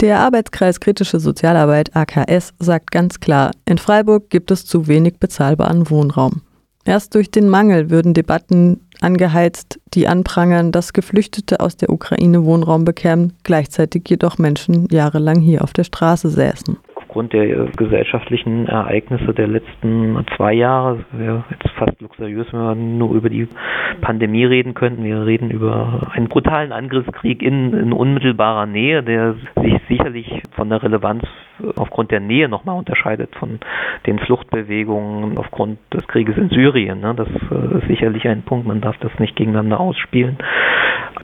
Der Arbeitskreis Kritische Sozialarbeit AKS sagt ganz klar, in Freiburg gibt es zu wenig bezahlbaren Wohnraum. Erst durch den Mangel würden Debatten angeheizt, die anprangern, dass Geflüchtete aus der Ukraine Wohnraum bekämen, gleichzeitig jedoch Menschen jahrelang hier auf der Straße säßen aufgrund der äh, gesellschaftlichen Ereignisse der letzten zwei Jahre, jetzt fast luxuriös, wenn wir nur über die Pandemie reden könnten. Wir reden über einen brutalen Angriffskrieg in, in unmittelbarer Nähe, der sich sicherlich von der Relevanz aufgrund der Nähe nochmal unterscheidet von den Fluchtbewegungen aufgrund des Krieges in Syrien. Ne? Das äh, ist sicherlich ein Punkt, man darf das nicht gegeneinander ausspielen.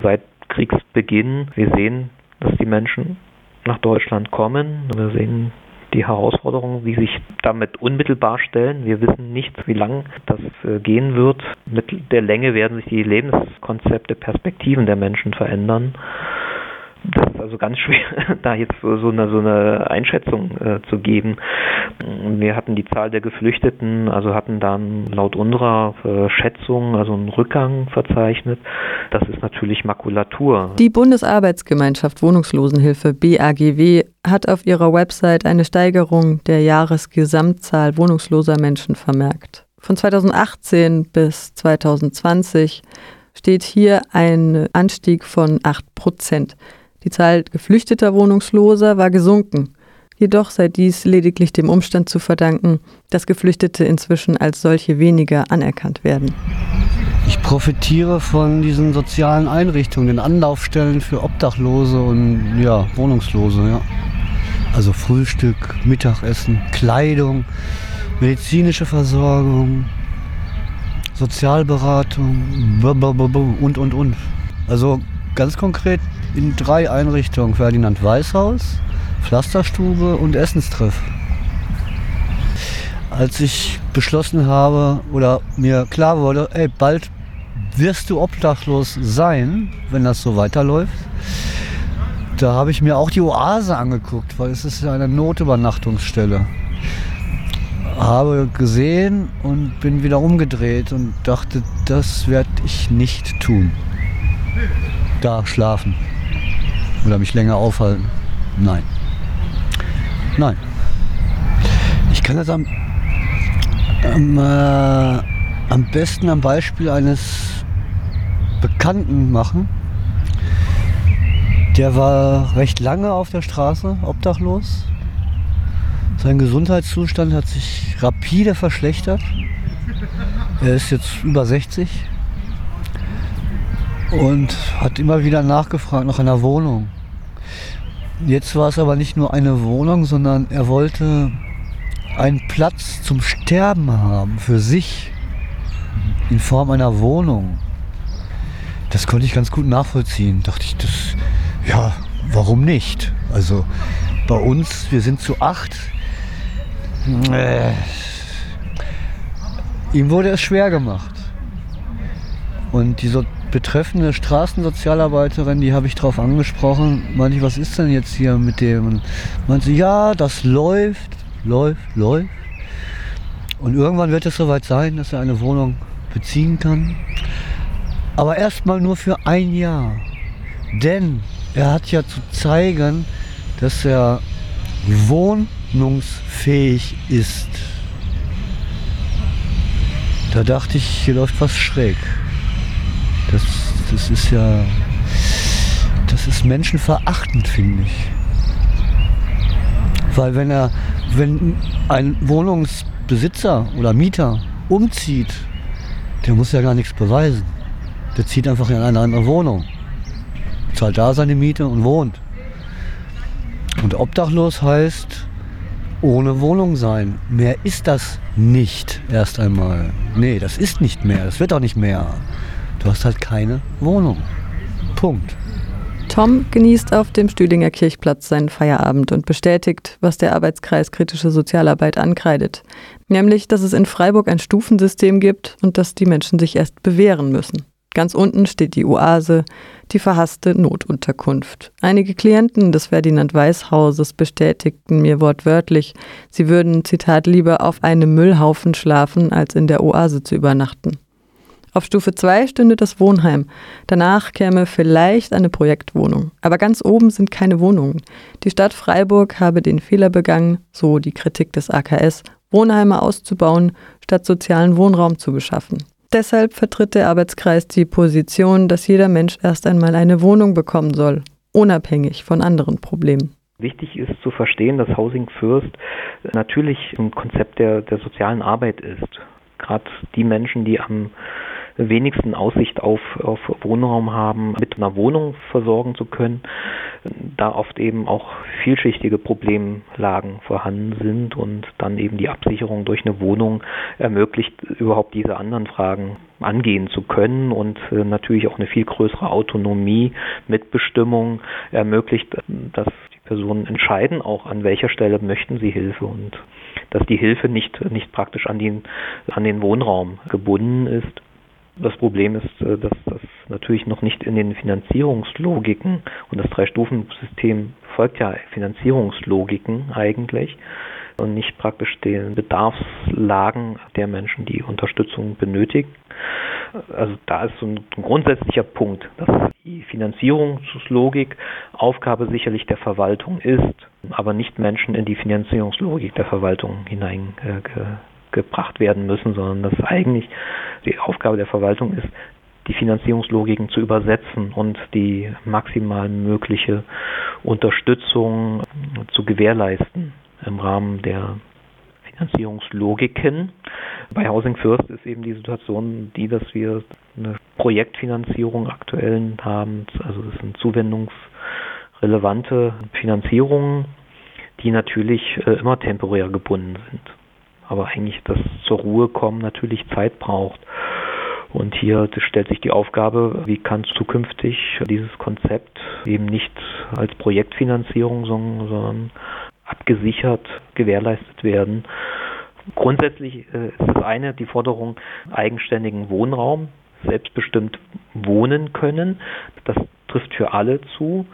Seit Kriegsbeginn, wir sehen, dass die Menschen nach Deutschland kommen. Wir sehen die Herausforderungen, die sich damit unmittelbar stellen. Wir wissen nicht, wie lang das äh, gehen wird. Mit der Länge werden sich die Lebenskonzepte, Perspektiven der Menschen verändern. Das ist also ganz schwer, da jetzt so eine, so eine Einschätzung äh, zu geben. Wir hatten die Zahl der Geflüchteten, also hatten dann laut unserer äh, Schätzung also einen Rückgang verzeichnet. Das ist natürlich Makulatur. Die Bundesarbeitsgemeinschaft Wohnungslosenhilfe BAGW hat auf ihrer Website eine Steigerung der Jahresgesamtzahl wohnungsloser Menschen vermerkt. Von 2018 bis 2020 steht hier ein Anstieg von 8 Prozent. Die Zahl geflüchteter Wohnungsloser war gesunken. Jedoch sei dies lediglich dem Umstand zu verdanken, dass Geflüchtete inzwischen als solche weniger anerkannt werden. Ich profitiere von diesen sozialen Einrichtungen, den Anlaufstellen für Obdachlose und ja, Wohnungslose. Ja. Also Frühstück, Mittagessen, Kleidung, medizinische Versorgung, Sozialberatung und, und, und. Also ganz konkret in drei Einrichtungen. Ferdinand Weißhaus, Pflasterstube und Essenstreff. Als ich beschlossen habe oder mir klar wurde, ey, bald wirst du obdachlos sein, wenn das so weiterläuft, da habe ich mir auch die Oase angeguckt, weil es ist ja eine Notübernachtungsstelle. Habe gesehen und bin wieder umgedreht und dachte, das werde ich nicht tun. Da schlafen. Oder mich länger aufhalten. Nein. Nein. Ich kann das am, am, äh, am besten am Beispiel eines Bekannten machen. Der war recht lange auf der Straße, obdachlos. Sein Gesundheitszustand hat sich rapide verschlechtert. Er ist jetzt über 60 und hat immer wieder nachgefragt nach einer Wohnung. Jetzt war es aber nicht nur eine Wohnung, sondern er wollte einen Platz zum Sterben haben für sich in Form einer Wohnung. Das konnte ich ganz gut nachvollziehen. Dachte ich, das, ja, warum nicht? Also bei uns, wir sind zu acht. Äh, ihm wurde es schwer gemacht. Und die so betreffende Straßensozialarbeiterin, die habe ich darauf angesprochen. Meinte ich, was ist denn jetzt hier mit dem? Und meinte sie, ja, das läuft, läuft, läuft. Und irgendwann wird es soweit sein, dass er eine Wohnung beziehen kann. Aber erstmal nur für ein Jahr. Denn er hat ja zu zeigen, dass er wohnungsfähig ist. Da dachte ich, hier läuft was schräg. Das, das ist ja, das ist menschenverachtend, finde ich. Weil wenn er, wenn ein Wohnungsbesitzer oder Mieter umzieht, der muss ja gar nichts beweisen. Der zieht einfach in eine andere Wohnung, zahlt da seine Miete und wohnt. Und obdachlos heißt ohne Wohnung sein. Mehr ist das nicht erst einmal. Nee, das ist nicht mehr. Das wird auch nicht mehr. Du hast halt keine Wohnung. Punkt. Tom genießt auf dem Stühlinger Kirchplatz seinen Feierabend und bestätigt, was der Arbeitskreis kritische Sozialarbeit ankreidet, nämlich, dass es in Freiburg ein Stufensystem gibt und dass die Menschen sich erst bewähren müssen. Ganz unten steht die Oase, die verhasste Notunterkunft. Einige Klienten des Ferdinand Weiß Hauses bestätigten mir wortwörtlich, sie würden, Zitat, lieber auf einem Müllhaufen schlafen, als in der Oase zu übernachten. Auf Stufe 2 stünde das Wohnheim. Danach käme vielleicht eine Projektwohnung. Aber ganz oben sind keine Wohnungen. Die Stadt Freiburg habe den Fehler begangen, so die Kritik des AKS, Wohnheime auszubauen, statt sozialen Wohnraum zu beschaffen. Deshalb vertritt der Arbeitskreis die Position, dass jeder Mensch erst einmal eine Wohnung bekommen soll, unabhängig von anderen Problemen. Wichtig ist zu verstehen, dass Housing First natürlich ein Konzept der, der sozialen Arbeit ist. Gerade die Menschen, die am wenigsten Aussicht auf, auf Wohnraum haben, mit einer Wohnung versorgen zu können, da oft eben auch vielschichtige Problemlagen vorhanden sind und dann eben die Absicherung durch eine Wohnung ermöglicht, überhaupt diese anderen Fragen angehen zu können und äh, natürlich auch eine viel größere Autonomie, Mitbestimmung ermöglicht, dass die Personen entscheiden auch, an welcher Stelle möchten sie Hilfe und dass die Hilfe nicht, nicht praktisch an den, an den Wohnraum gebunden ist. Das Problem ist, äh, dass das natürlich noch nicht in den Finanzierungslogiken und das Drei-Stufen-System folgt ja Finanzierungslogiken eigentlich und nicht praktisch den Bedarfslagen der Menschen, die Unterstützung benötigen. Also da ist so ein grundsätzlicher Punkt, dass die Finanzierungslogik Aufgabe sicherlich der Verwaltung ist, aber nicht Menschen in die Finanzierungslogik der Verwaltung hineingebracht werden müssen, sondern dass eigentlich die Aufgabe der Verwaltung ist, die Finanzierungslogiken zu übersetzen und die maximal mögliche Unterstützung zu gewährleisten im Rahmen der Finanzierungslogiken. Bei Housing First ist eben die Situation die, dass wir eine Projektfinanzierung aktuell haben. Also das sind zuwendungsrelevante Finanzierungen, die natürlich äh, immer temporär gebunden sind. Aber eigentlich das zur Ruhe kommen natürlich Zeit braucht. Und hier stellt sich die Aufgabe, wie kann zukünftig dieses Konzept eben nicht als Projektfinanzierung, sondern abgesichert gewährleistet werden. Grundsätzlich äh, ist das eine die Forderung eigenständigen Wohnraum, selbstbestimmt wohnen können. Das trifft für alle zu.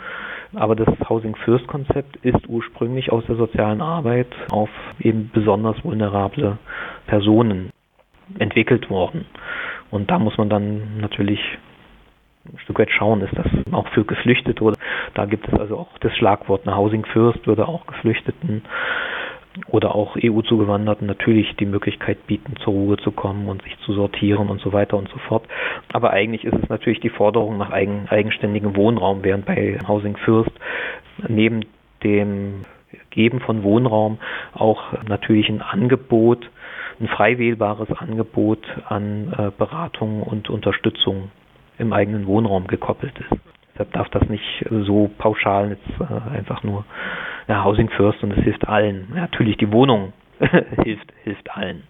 Aber das Housing First Konzept ist ursprünglich aus der sozialen Arbeit auf eben besonders vulnerable Personen entwickelt worden. Und da muss man dann natürlich ein Stück weit schauen, ist das auch für Geflüchtete oder da gibt es also auch das Schlagwort eine Housing First würde auch Geflüchteten oder auch EU-Zugewanderten natürlich die Möglichkeit bieten, zur Ruhe zu kommen und sich zu sortieren und so weiter und so fort. Aber eigentlich ist es natürlich die Forderung nach eigen, eigenständigem Wohnraum, während bei Housing First neben dem Geben von Wohnraum auch natürlich ein Angebot, ein frei wählbares Angebot an äh, Beratung und Unterstützung im eigenen Wohnraum gekoppelt ist. Deshalb darf das nicht so pauschal jetzt äh, einfach nur Housing First und es hilft allen. Natürlich die Wohnung hilft, hilft allen.